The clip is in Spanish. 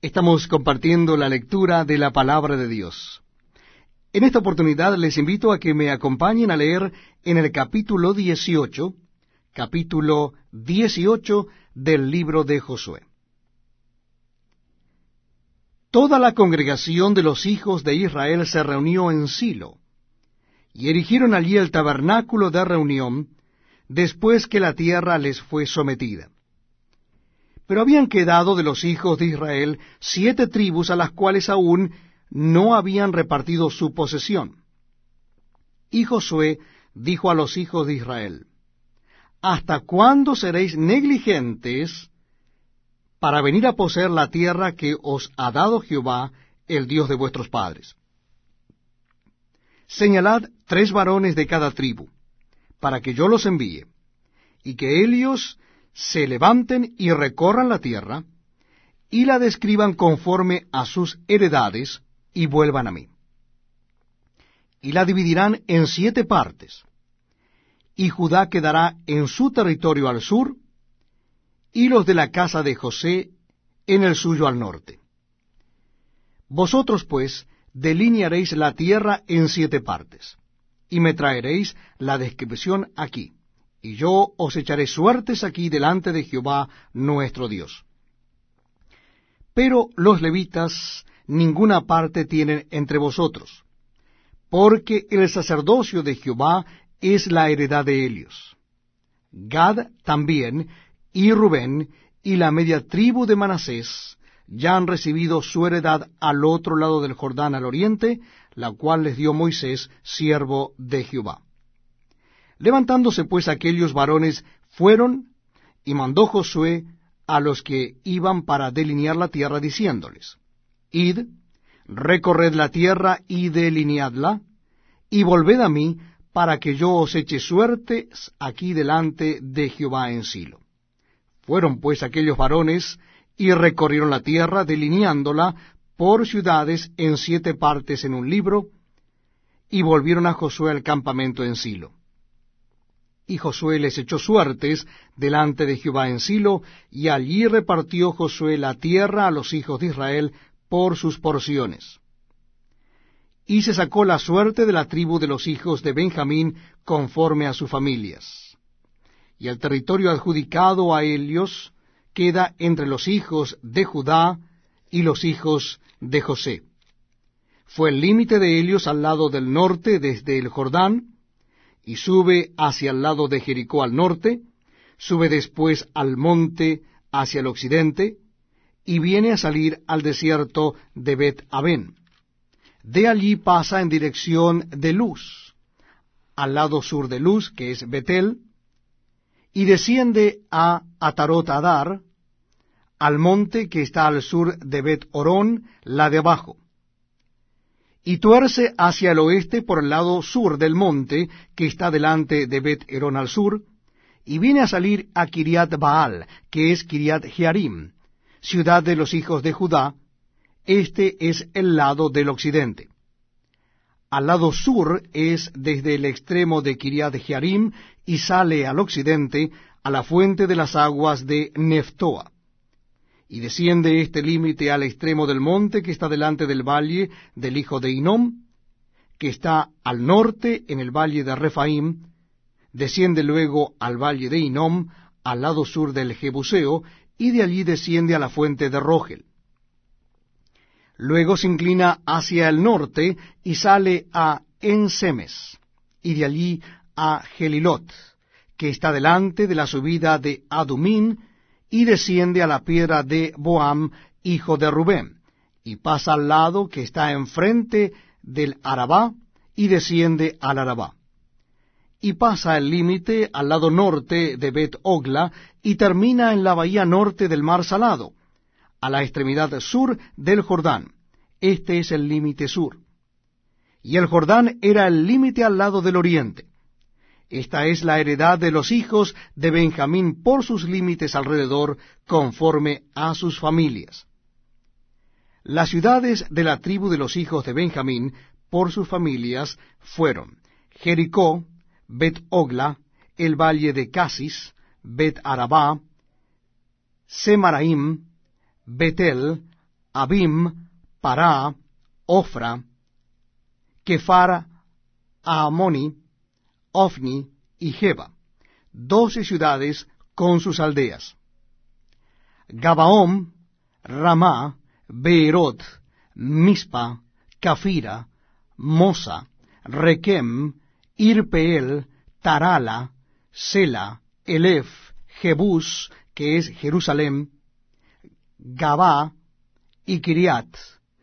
Estamos compartiendo la lectura de la palabra de Dios. En esta oportunidad les invito a que me acompañen a leer en el capítulo 18, capítulo 18 del libro de Josué. Toda la congregación de los hijos de Israel se reunió en Silo, y erigieron allí el tabernáculo de reunión, después que la tierra les fue sometida. Pero habían quedado de los hijos de Israel siete tribus a las cuales aún no habían repartido su posesión. Y Josué dijo a los hijos de Israel, ¿Hasta cuándo seréis negligentes para venir a poseer la tierra que os ha dado Jehová, el Dios de vuestros padres? Señalad tres varones de cada tribu, para que yo los envíe, y que ellos se levanten y recorran la tierra, y la describan conforme a sus heredades, y vuelvan a mí. Y la dividirán en siete partes, y Judá quedará en su territorio al sur, y los de la casa de José en el suyo al norte. Vosotros, pues, delinearéis la tierra en siete partes, y me traeréis la descripción aquí y yo os echaré suertes aquí delante de Jehová nuestro Dios. Pero los levitas ninguna parte tienen entre vosotros, porque el sacerdocio de Jehová es la heredad de ellos. Gad también, y Rubén, y la media tribu de Manasés, ya han recibido su heredad al otro lado del Jordán al oriente, la cual les dio Moisés, siervo de Jehová. Levantándose pues aquellos varones fueron y mandó Josué a los que iban para delinear la tierra, diciéndoles, Id, recorred la tierra y delineadla, y volved a mí, para que yo os eche suertes aquí delante de Jehová en Silo. Fueron pues aquellos varones y recorrieron la tierra, delineándola por ciudades en siete partes en un libro, y volvieron a Josué al campamento en Silo. Y Josué les echó suertes delante de Jehová en Silo, y allí repartió Josué la tierra a los hijos de Israel por sus porciones. Y se sacó la suerte de la tribu de los hijos de Benjamín conforme a sus familias. Y el territorio adjudicado a ellos queda entre los hijos de Judá y los hijos de José. Fue el límite de ellos al lado del norte desde el Jordán, y sube hacia el lado de Jericó al norte, sube después al monte hacia el occidente, y viene a salir al desierto de Bet Aben. De allí pasa en dirección de Luz, al lado sur de Luz, que es Betel, y desciende a Atarot Adar, al monte que está al sur de Bet Orón, la de abajo y tuerce hacia el oeste por el lado sur del monte que está delante de Bet Herón al sur, y viene a salir a Kiriat Baal, que es Kiriat Jearim, ciudad de los hijos de Judá. Este es el lado del occidente. Al lado sur es desde el extremo de Kiriat Jearim y sale al occidente a la fuente de las aguas de Neftoa y desciende este límite al extremo del monte que está delante del valle del hijo de Inom, que está al norte en el valle de Refaim, desciende luego al valle de Inom, al lado sur del Jebuseo, y de allí desciende a la fuente de Rogel. Luego se inclina hacia el norte y sale a Ensemes, y de allí a Gelilot, que está delante de la subida de Adumín, y desciende a la piedra de Boam, hijo de Rubén, y pasa al lado que está enfrente del Arabá, y desciende al Arabá. Y pasa el límite al lado norte de Bet Ogla, y termina en la bahía norte del mar Salado, a la extremidad sur del Jordán. Este es el límite sur. Y el Jordán era el límite al lado del oriente. Esta es la heredad de los hijos de Benjamín por sus límites alrededor, conforme a sus familias. Las ciudades de la tribu de los hijos de Benjamín por sus familias fueron Jericó, Bet Ogla, el valle de Casis, Bet Arabá, Semaraim, Betel, Abim, Pará, Ofra, Kefar, Amoni, Ofni y Jeba, doce ciudades con sus aldeas. Gabaón, Ramá, Beerot, Mispa, Cafira, Mosa, Requem, Irpeel, Tarala, Sela, Elef, Jebús, que es Jerusalén, Gabá y Kiriat,